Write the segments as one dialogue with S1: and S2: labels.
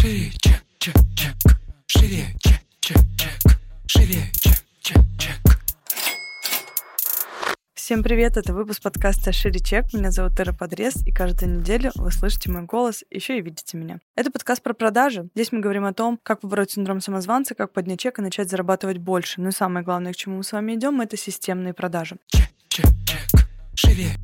S1: Шире, чек, чек, чек. Шире, чек, чек, чек. Шире, чек, чек, чек.
S2: Всем привет, это выпуск подкаста «Шире чек». Меня зовут Ира Подрез, и каждую неделю вы слышите мой голос, еще и видите меня. Это подкаст про продажи. Здесь мы говорим о том, как побороть синдром самозванца, как поднять чек и начать зарабатывать больше. Ну и самое главное, к чему мы с вами идем, это системные продажи.
S1: Чек, чек, чек. Шире.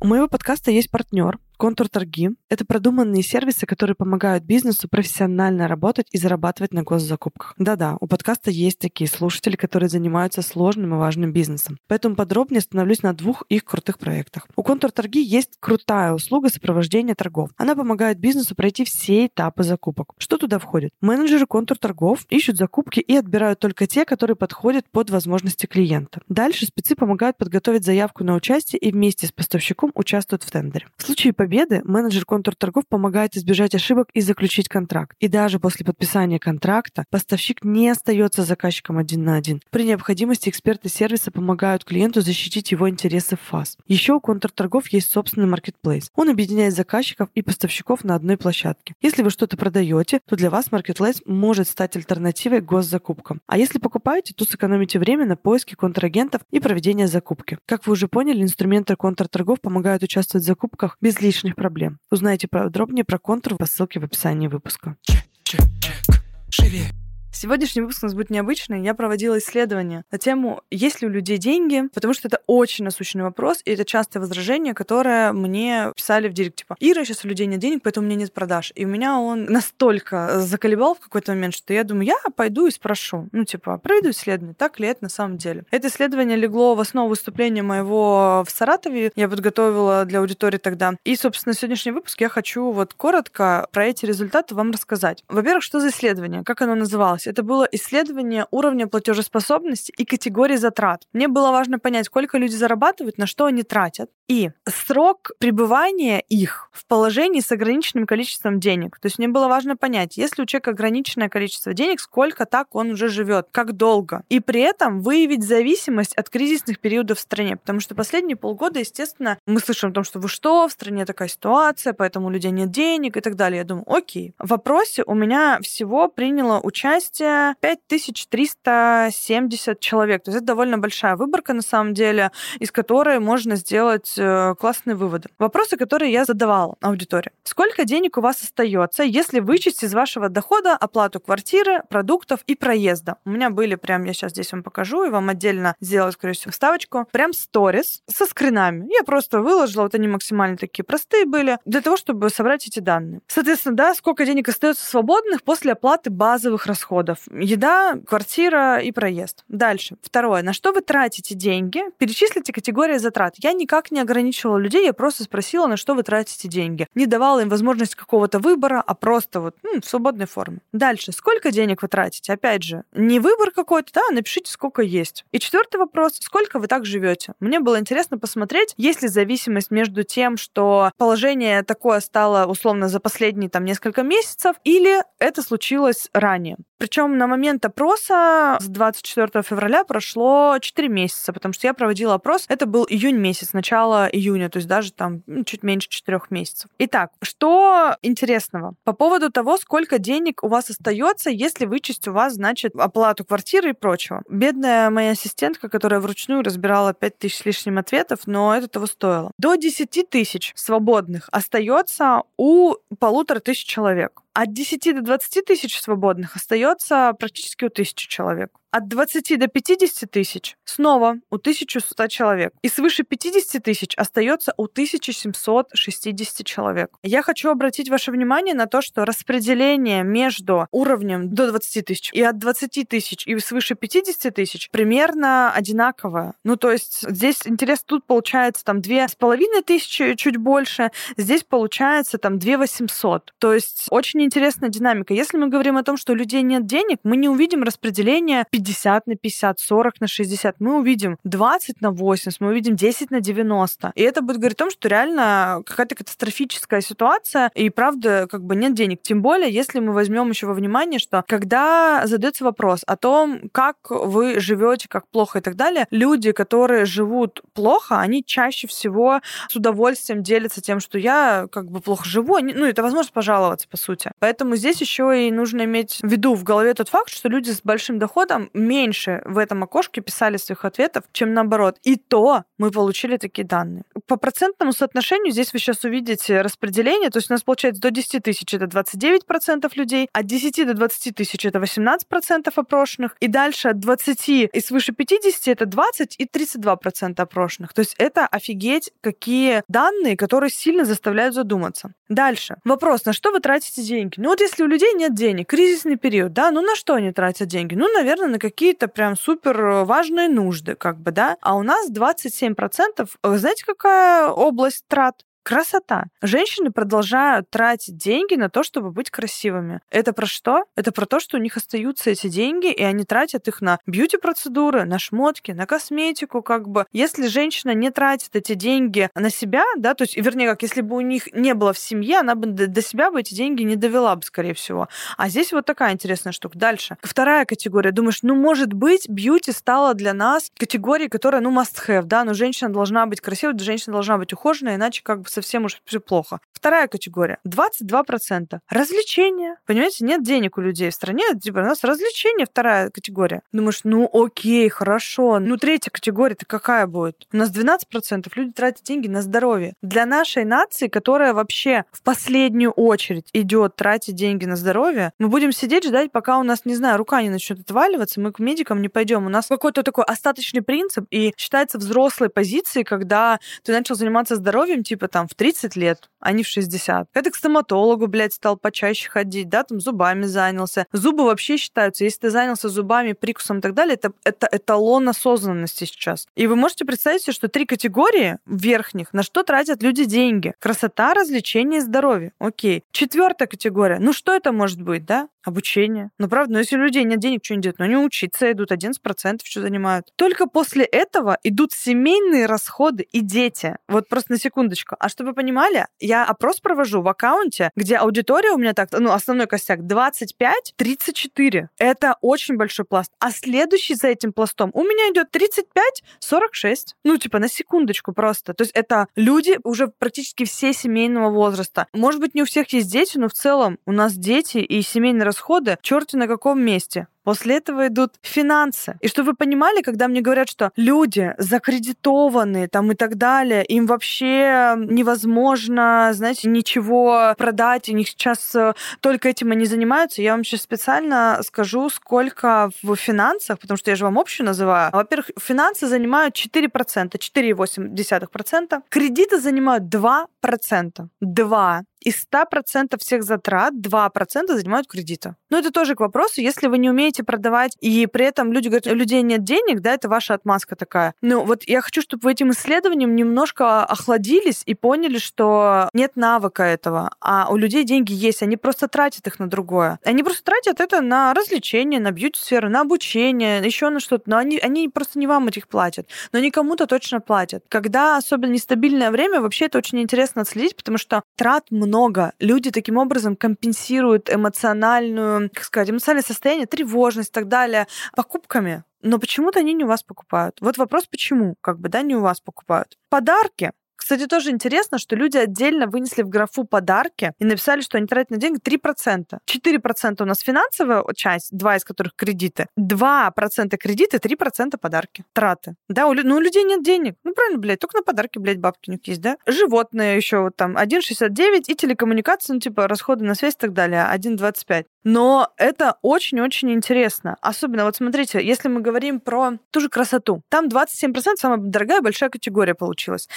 S2: У моего подкаста есть партнер, Контур торги — это продуманные сервисы, которые помогают бизнесу профессионально работать и зарабатывать на госзакупках. Да-да, у подкаста есть такие слушатели, которые занимаются сложным и важным бизнесом. Поэтому подробнее остановлюсь на двух их крутых проектах. У Контур торги есть крутая услуга сопровождения торгов. Она помогает бизнесу пройти все этапы закупок. Что туда входит? Менеджеры контур торгов ищут закупки и отбирают только те, которые подходят под возможности клиента. Дальше спецы помогают подготовить заявку на участие и вместе с поставщиком участвуют в тендере. В случае победы победы менеджер контрторгов помогает избежать ошибок и заключить контракт. И даже после подписания контракта поставщик не остается заказчиком один на один. При необходимости эксперты сервиса помогают клиенту защитить его интересы в ФАС. Еще у контрторгов есть собственный маркетплейс. Он объединяет заказчиков и поставщиков на одной площадке. Если вы что-то продаете, то для вас маркетплейс может стать альтернативой госзакупкам. А если покупаете, то сэкономите время на поиске контрагентов и проведения закупки. Как вы уже поняли, инструменты контрторгов помогают участвовать в закупках без лишних лишних проблем. Узнайте подробнее про контур по ссылке в описании выпуска.
S1: Чек, чек, чек. Шире.
S2: Сегодняшний выпуск у нас будет необычный. Я проводила исследование на тему, есть ли у людей деньги, потому что это очень насущный вопрос, и это частое возражение, которое мне писали в директ, типа, Ира, сейчас у людей нет денег, поэтому у меня нет продаж. И у меня он настолько заколебал в какой-то момент, что я думаю, я пойду и спрошу. Ну, типа, проведу исследование, так ли это на самом деле. Это исследование легло в основу выступления моего в Саратове. Я подготовила для аудитории тогда. И, собственно, сегодняшний выпуск я хочу вот коротко про эти результаты вам рассказать. Во-первых, что за исследование? Как оно называлось? Делалось? Это было исследование уровня платежеспособности и категории затрат. Мне было важно понять, сколько люди зарабатывают, на что они тратят. И срок пребывания их в положении с ограниченным количеством денег. То есть мне было важно понять, если у человека ограниченное количество денег, сколько так он уже живет, как долго. И при этом выявить зависимость от кризисных периодов в стране. Потому что последние полгода, естественно, мы слышим о том, что вы что, в стране такая ситуация, поэтому у людей нет денег и так далее. Я думаю, окей. В вопросе у меня всего приняло участие 5370 человек. То есть это довольно большая выборка, на самом деле, из которой можно сделать э, классные выводы. Вопросы, которые я задавала аудитории. Сколько денег у вас остается, если вычесть из вашего дохода оплату квартиры, продуктов и проезда? У меня были прям, я сейчас здесь вам покажу, и вам отдельно сделаю, скорее всего, вставочку. Прям сторис со скринами. Я просто выложила, вот они максимально такие простые были, для того, чтобы собрать эти данные. Соответственно, да, сколько денег остается свободных после оплаты базовых расходов расходов. Еда, квартира и проезд. Дальше. Второе. На что вы тратите деньги? Перечислите категории затрат. Я никак не ограничивала людей, я просто спросила, на что вы тратите деньги. Не давала им возможность какого-то выбора, а просто вот ну, в свободной форме. Дальше. Сколько денег вы тратите? Опять же, не выбор какой-то, да, напишите, сколько есть. И четвертый вопрос. Сколько вы так живете? Мне было интересно посмотреть, есть ли зависимость между тем, что положение такое стало условно за последние там несколько месяцев, или это случилось ранее. Причем на момент опроса с 24 февраля прошло 4 месяца, потому что я проводила опрос, это был июнь месяц, начало июня, то есть даже там ну, чуть меньше 4 месяцев. Итак, что интересного? По поводу того, сколько денег у вас остается, если вычесть у вас, значит, оплату квартиры и прочего. Бедная моя ассистентка, которая вручную разбирала 5 тысяч с лишним ответов, но это того стоило. До 10 тысяч свободных остается у полутора тысяч человек. От 10 до 20 тысяч свободных остается практически у тысячи человек от 20 до 50 тысяч снова у 1100 человек. И свыше 50 тысяч остается у 1760 человек. Я хочу обратить ваше внимание на то, что распределение между уровнем до 20 тысяч и от 20 тысяч и свыше 50 тысяч примерно одинаковое. Ну, то есть здесь интерес тут получается там две с половиной тысячи, чуть больше. Здесь получается там 2 800. То есть очень интересная динамика. Если мы говорим о том, что у людей нет денег, мы не увидим распределение 50 на 50, 40 на 60, мы увидим 20 на 80, мы увидим 10 на 90. И это будет говорить о том, что реально какая-то катастрофическая ситуация, и правда, как бы нет денег. Тем более, если мы возьмем еще во внимание, что когда задается вопрос о том, как вы живете, как плохо и так далее, люди, которые живут плохо, они чаще всего с удовольствием делятся тем, что я как бы плохо живу. Ну, это возможность пожаловаться, по сути. Поэтому здесь еще и нужно иметь в виду в голове тот факт, что люди с большим доходом меньше в этом окошке писали своих ответов, чем наоборот. И то мы получили такие данные. По процентному соотношению здесь вы сейчас увидите распределение. То есть у нас получается до 10 тысяч это 29% людей, от 10 до 20 тысяч это 18% опрошенных, и дальше от 20 и свыше 50 это 20 и 32% опрошенных. То есть это офигеть какие данные, которые сильно заставляют задуматься. Дальше. Вопрос, на что вы тратите деньги? Ну вот если у людей нет денег, кризисный период, да, ну на что они тратят деньги? Ну, наверное, на какие-то прям супер важные нужды, как бы, да. А у нас 27%, знаете, какая область трат? Красота. Женщины продолжают тратить деньги на то, чтобы быть красивыми. Это про что? Это про то, что у них остаются эти деньги, и они тратят их на бьюти-процедуры, на шмотки, на косметику, как бы. Если женщина не тратит эти деньги на себя, да, то есть, вернее, как если бы у них не было в семье, она бы до себя бы эти деньги не довела бы, скорее всего. А здесь вот такая интересная штука. Дальше. Вторая категория. Думаешь, ну, может быть, бьюти стала для нас категорией, которая, ну, must have, да, но женщина должна быть красивой, женщина должна быть ухоженной, иначе как бы совсем уж все плохо. Вторая категория. 22%. Развлечения. Понимаете, нет денег у людей в стране. Типа у нас развлечения вторая категория. Думаешь, ну окей, хорошо. Ну третья категория-то какая будет? У нас 12% люди тратят деньги на здоровье. Для нашей нации, которая вообще в последнюю очередь идет тратить деньги на здоровье, мы будем сидеть ждать, пока у нас, не знаю, рука не начнет отваливаться, мы к медикам не пойдем. У нас какой-то такой остаточный принцип и считается взрослой позицией, когда ты начал заниматься здоровьем, типа там в 30 лет, а не в 60. Это к стоматологу, блядь, стал почаще ходить, да, там зубами занялся. Зубы вообще считаются, если ты занялся зубами, прикусом и так далее, это, это эталон осознанности сейчас. И вы можете представить себе, что три категории верхних, на что тратят люди деньги. Красота, развлечение и здоровье. Окей. Четвертая категория. Ну что это может быть, да? Обучение. Ну, правда, но если у людей нет денег, что они делают? Ну, они учиться идут, 11% что занимают. Только после этого идут семейные расходы и дети. Вот просто на секундочку. А чтобы вы понимали, я опрос провожу в аккаунте, где аудитория у меня так, ну, основной костяк 25-34. Это очень большой пласт. А следующий за этим пластом у меня идет 35-46. Ну, типа, на секундочку просто. То есть это люди уже практически все семейного возраста. Может быть, не у всех есть дети, но в целом у нас дети и семейные расходы черти на каком месте. После этого идут финансы. И чтобы вы понимали, когда мне говорят, что люди закредитованы там и так далее, им вообще невозможно, знаете, ничего продать, у них сейчас э, только этим они занимаются, я вам сейчас специально скажу, сколько в финансах, потому что я же вам общую называю. Во-первых, финансы занимают 4%, 4,8%. Кредиты занимают 2%. 2 из 100% всех затрат 2% занимают кредиты. Но это тоже к вопросу, если вы не умеете продавать, и при этом люди говорят, у людей нет денег, да, это ваша отмазка такая. Ну вот я хочу, чтобы вы этим исследованием немножко охладились и поняли, что нет навыка этого, а у людей деньги есть, они просто тратят их на другое. Они просто тратят это на развлечения, на бьюти-сферу, на обучение, еще на что-то, но они, они просто не вам этих платят, но они кому-то точно платят. Когда особенно нестабильное время, вообще это очень интересно отследить, потому что трат много. Люди таким образом компенсируют эмоциональную, как сказать, эмоциональное состояние, тревожность и так далее покупками. Но почему-то они не у вас покупают. Вот вопрос, почему, как бы, да, не у вас покупают. Подарки кстати, тоже интересно, что люди отдельно вынесли в графу подарки и написали, что они тратят на деньги 3%. 4% у нас финансовая часть, 2 из которых кредиты. 2% кредиты, 3% подарки, траты. Да, у, ну, у людей нет денег. Ну, правильно, блядь, только на подарки, блядь, бабки у них есть, да? Животные еще вот там 1,69 и телекоммуникации, ну, типа, расходы на связь и так далее, 1,25. Но это очень-очень интересно. Особенно, вот смотрите, если мы говорим про ту же красоту, там 27% самая дорогая большая категория получилась.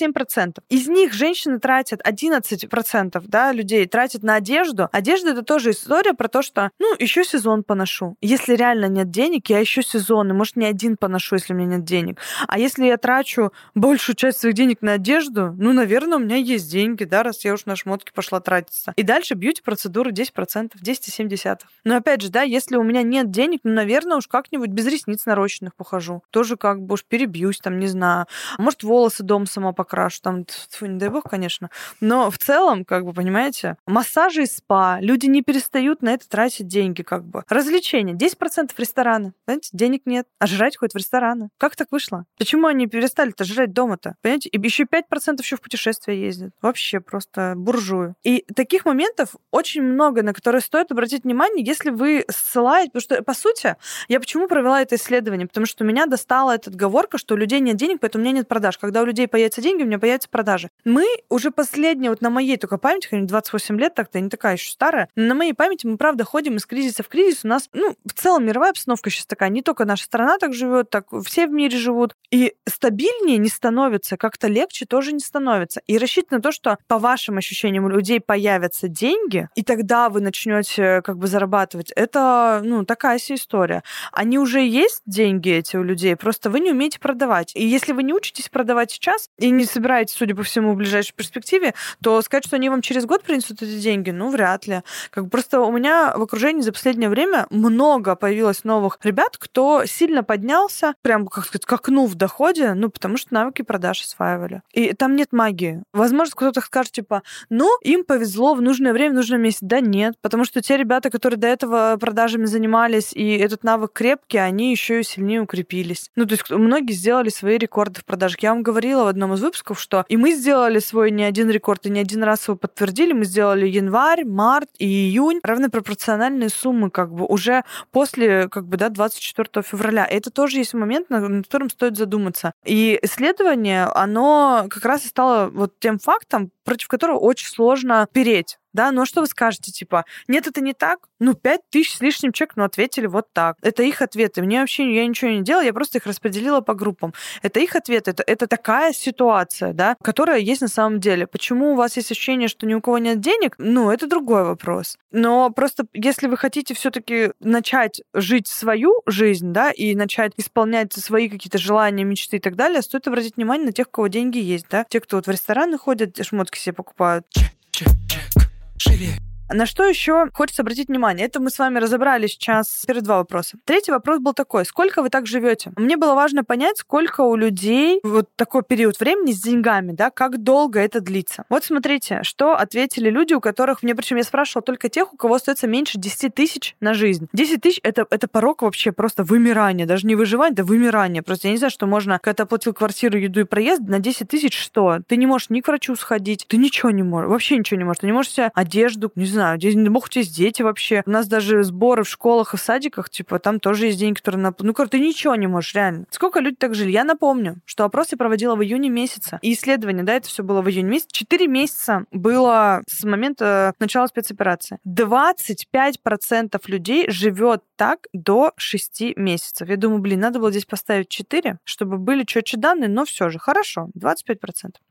S2: 27%. Из них женщины тратят 11% да, людей тратят на одежду. Одежда это тоже история про то, что, ну, еще сезон поношу. Если реально нет денег, я еще сезон, и может не один поношу, если у меня нет денег. А если я трачу большую часть своих денег на одежду, ну, наверное, у меня есть деньги, да, раз я уж на шмотки пошла тратиться. И дальше бьюти-процедуры 10%. 10,7. Но опять же, да, если у меня нет денег, ну, наверное, уж как-нибудь без ресниц нарощенных похожу. Тоже как бы уж перебьюсь, там, не знаю. Может, волосы дом сама покрашу, там, тьфу, не дай бог, конечно. Но в целом, как бы, понимаете, массажи и спа, люди не перестают на это тратить деньги, как бы. Развлечения, 10% ресторана, понимаете, денег нет, а жрать хоть в рестораны. Как так вышло? Почему они перестали-то жрать дома-то? Понимаете, и еще 5% еще в путешествия ездят. Вообще просто буржую. И таких моментов очень много, на которые стоит обратить внимание, если вы ссылаете, потому что, по сути, я почему провела это исследование? Потому что меня достала эта отговорка, что у людей нет денег, поэтому у меня нет продаж. Когда у людей появятся деньги, у меня появятся продажи. Мы уже последние, вот на моей только памяти, хотя 28 лет, так-то я не такая еще старая, но на моей памяти мы, правда, ходим из кризиса в кризис. У нас, ну, в целом мировая обстановка сейчас такая, не только наша страна так живет, так все в мире живут. И стабильнее не становится, как-то легче тоже не становится. И рассчитывать на то, что по вашим ощущениям у людей появятся деньги, и тогда вы начнете как бы зарабатывать, это, ну, такая себе история. Они уже есть деньги эти у людей, просто вы не умеете продавать. И если вы не учитесь продавать сейчас и не собираетесь, судя по всему, в ближайшей перспективе, то сказать, что они вам через год принесут эти деньги, ну, вряд ли. Как бы просто у меня в окружении за последнее время много появилось новых ребят, кто сильно поднялся, прям, как сказать, к окну в доходе, ну, потому что навыки продаж осваивали. И там нет магии. Возможно, кто-то скажет, типа, ну, им повезло в нужное время, в нужном месте. Да нет, потому что те ребята, которые до этого продажами занимались, и этот навык крепкий, они еще и сильнее укрепились. Ну, то есть многие сделали свои рекорды в продажах. Я вам говорила в одном из выпусков, что и мы сделали свой не один рекорд, и не один раз его подтвердили. Мы сделали январь, март и июнь равнопропорциональные суммы как бы уже после как бы, да, 24 февраля. Это тоже есть момент, над которым стоит задуматься. И исследование, оно как раз и стало вот тем фактом, против которого очень сложно переть да, ну а что вы скажете, типа, нет, это не так? Ну, пять тысяч с лишним человек, ну, ответили вот так. Это их ответы. Мне вообще, я ничего не делала, я просто их распределила по группам. Это их ответы, это, это такая ситуация, да, которая есть на самом деле. Почему у вас есть ощущение, что ни у кого нет денег? Ну, это другой вопрос. Но просто если вы хотите все таки начать жить свою жизнь, да, и начать исполнять свои какие-то желания, мечты и так далее, стоит обратить внимание на тех, у кого деньги есть, да. Те, кто вот в рестораны ходят, шмотки себе покупают.
S1: Чек, чек, чек. Шире.
S2: На что еще хочется обратить внимание? Это мы с вами разобрали сейчас перед два вопроса. Третий вопрос был такой. Сколько вы так живете? Мне было важно понять, сколько у людей вот такой период времени с деньгами, да, как долго это длится. Вот смотрите, что ответили люди, у которых, мне причем я спрашивала только тех, у кого остается меньше 10 тысяч на жизнь. 10 тысяч это, это порог вообще просто вымирания, даже не выживания, это вымирание. Просто я не знаю, что можно, когда ты оплатил квартиру, еду и проезд, на 10 тысяч что? Ты не можешь ни к врачу сходить, ты ничего не можешь, вообще ничего не можешь. Ты не можешь себе одежду, не знаю, знаю, не тебя есть дети вообще. У нас даже сборы в школах и в садиках, типа, там тоже есть деньги, которые... На... Ну, короче, ты ничего не можешь, реально. Сколько люди так жили? Я напомню, что опрос я проводила в июне месяце. И исследование, да, это все было в июне месяце. Четыре месяца было с момента начала спецоперации. 25% людей живет так до 6 месяцев. Я думаю, блин, надо было здесь поставить 4, чтобы были четче данные, но все же, хорошо, 25%.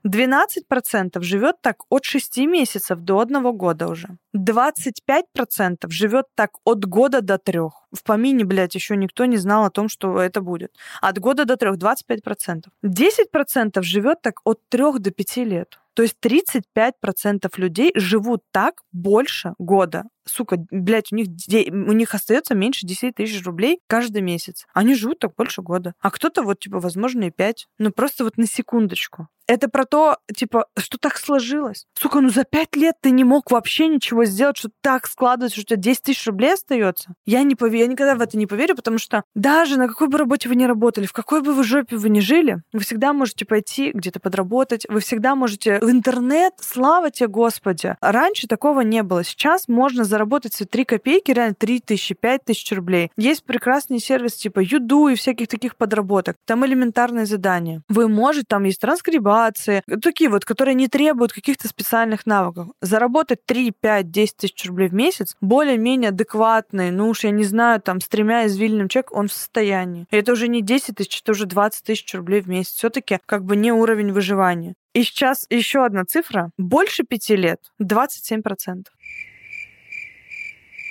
S2: 12% живет так от 6 месяцев до одного года уже. 25% живет так от года до трех. В помине, блядь, еще никто не знал о том, что это будет. От года до трех 25%. 10% живет так от трех до пяти лет. То есть 35% людей живут так больше года. Сука, блядь, у них, у них остается меньше 10 тысяч рублей каждый месяц. Они живут так больше года. А кто-то вот, типа, возможно, и 5. Ну, просто вот на секундочку. Это про то, типа, что так сложилось. Сука, ну за пять лет ты не мог вообще ничего сделать, что так складывается, что у тебя 10 тысяч рублей остается. Я не поверю, я никогда в это не поверю, потому что даже на какой бы работе вы ни работали, в какой бы вы жопе вы ни жили, вы всегда можете пойти где-то подработать, вы всегда можете интернет, слава тебе, Господи. Раньше такого не было. Сейчас можно заработать все 3 копейки, реально 3 тысячи, 5 тысяч рублей. Есть прекрасный сервис типа Юду и всяких таких подработок. Там элементарные задания. Вы можете, там есть транскрибация, мотивации, такие вот, которые не требуют каких-то специальных навыков. Заработать 3, 5, 10 тысяч рублей в месяц, более-менее адекватный, ну уж я не знаю, там, с тремя извилинным человек, он в состоянии. И это уже не 10 тысяч, это уже 20 тысяч рублей в месяц. все таки как бы не уровень выживания. И сейчас еще одна цифра. Больше пяти лет 27%.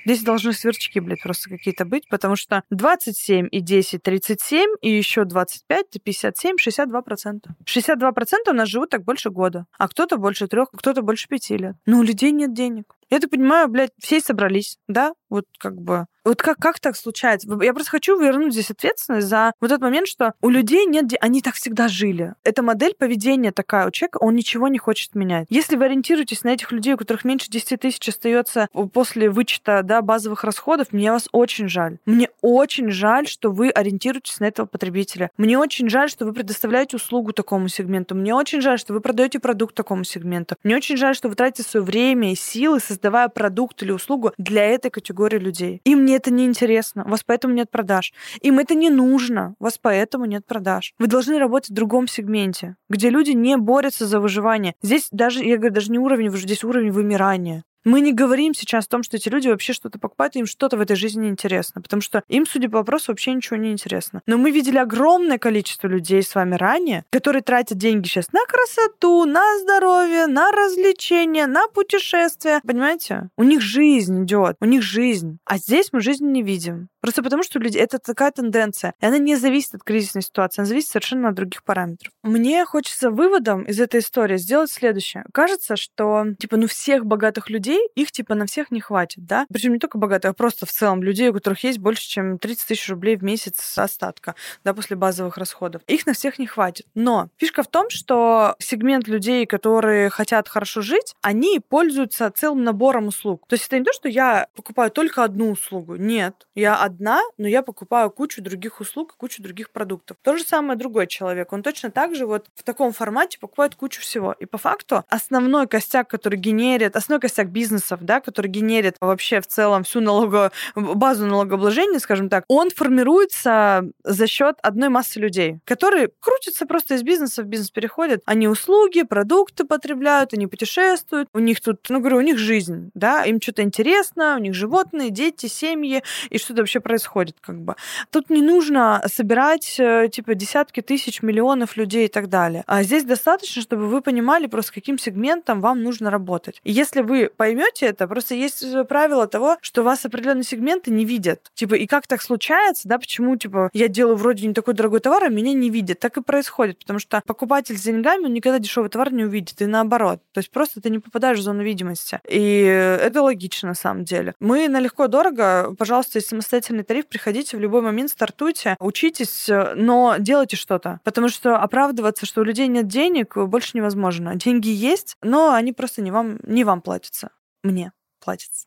S2: Здесь должны сверчки, блядь, просто какие-то быть, потому что 27 и 10 — 37, и еще 25 — 57, 62 процента. 62 процента у нас живут так больше года, а кто-то больше трех, кто-то больше пяти лет. Но у людей нет денег. Я так понимаю, блядь, все собрались, да? Вот как бы вот как, как так случается? Я просто хочу вернуть здесь ответственность за вот этот момент, что у людей нет... Они так всегда жили. Эта модель поведения такая у человека, он ничего не хочет менять. Если вы ориентируетесь на этих людей, у которых меньше 10 тысяч остается после вычета да, базовых расходов, мне вас очень жаль. Мне очень жаль, что вы ориентируетесь на этого потребителя. Мне очень жаль, что вы предоставляете услугу такому сегменту. Мне очень жаль, что вы продаете продукт такому сегменту. Мне очень жаль, что вы тратите свое время и силы, создавая продукт или услугу для этой категории людей. Им мне это не интересно, у вас поэтому нет продаж. Им это не нужно, у вас поэтому нет продаж. Вы должны работать в другом сегменте, где люди не борются за выживание. Здесь даже, я говорю, даже не уровень, здесь уровень вымирания. Мы не говорим сейчас о том, что эти люди вообще что-то покупают, им что-то в этой жизни интересно, потому что им, судя по вопросу, вообще ничего не интересно. Но мы видели огромное количество людей с вами ранее, которые тратят деньги сейчас на красоту, на здоровье, на развлечения, на путешествия. Понимаете? У них жизнь идет, у них жизнь. А здесь мы жизнь не видим. Просто потому, что люди это такая тенденция. И она не зависит от кризисной ситуации, она зависит совершенно от других параметров. Мне хочется выводом из этой истории сделать следующее. Кажется, что, типа, ну всех богатых людей людей, их типа на всех не хватит, да? Причем не только богатых, а просто в целом людей, у которых есть больше, чем 30 тысяч рублей в месяц остатка, да, после базовых расходов. Их на всех не хватит. Но фишка в том, что сегмент людей, которые хотят хорошо жить, они пользуются целым набором услуг. То есть это не то, что я покупаю только одну услугу. Нет. Я одна, но я покупаю кучу других услуг, кучу других продуктов. То же самое другой человек. Он точно так же вот в таком формате покупает кучу всего. И по факту основной костяк, который генерит, основной костяк бизнеса, бизнесов, да, который генерит вообще в целом всю налого... базу налогообложения, скажем так, он формируется за счет одной массы людей, которые крутятся просто из бизнеса в бизнес переходят. Они услуги, продукты потребляют, они путешествуют. У них тут, ну, говорю, у них жизнь, да, им что-то интересно, у них животные, дети, семьи, и что-то вообще происходит, как бы. Тут не нужно собирать, э, типа, десятки тысяч, миллионов людей и так далее. А здесь достаточно, чтобы вы понимали просто, каким сегментом вам нужно работать. И если вы по поймете это. Просто есть правило того, что вас определенные сегменты не видят. Типа, и как так случается, да, почему, типа, я делаю вроде не такой дорогой товар, а меня не видят. Так и происходит, потому что покупатель с деньгами, он никогда дешевый товар не увидит, и наоборот. То есть просто ты не попадаешь в зону видимости. И это логично, на самом деле. Мы на легко-дорого, пожалуйста, есть самостоятельный тариф, приходите в любой момент, стартуйте, учитесь, но делайте что-то. Потому что оправдываться, что у людей нет денег, больше невозможно. Деньги есть, но они просто не вам, не вам платятся мне платится.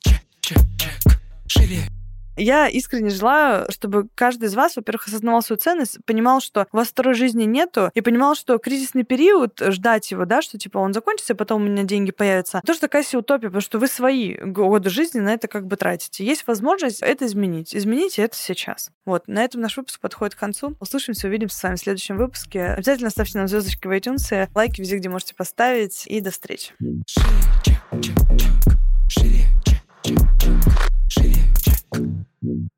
S1: Чек, чек, чек.
S2: Я искренне желаю, чтобы каждый из вас, во-первых, осознавал свою ценность, понимал, что у вас второй жизни нету, и понимал, что кризисный период, ждать его, да, что типа он закончится, потом у меня деньги появятся, тоже такая себе утопия, потому что вы свои годы жизни на это как бы тратите. Есть возможность это изменить. Измените это сейчас. Вот, на этом наш выпуск подходит к концу. Услышимся, увидимся с вами в следующем выпуске. Обязательно ставьте нам звездочки в iTunes, лайки везде, где можете поставить, и до встречи.
S1: Шире, чек, чек, чек. Шире, чек, чек, чек. Mm.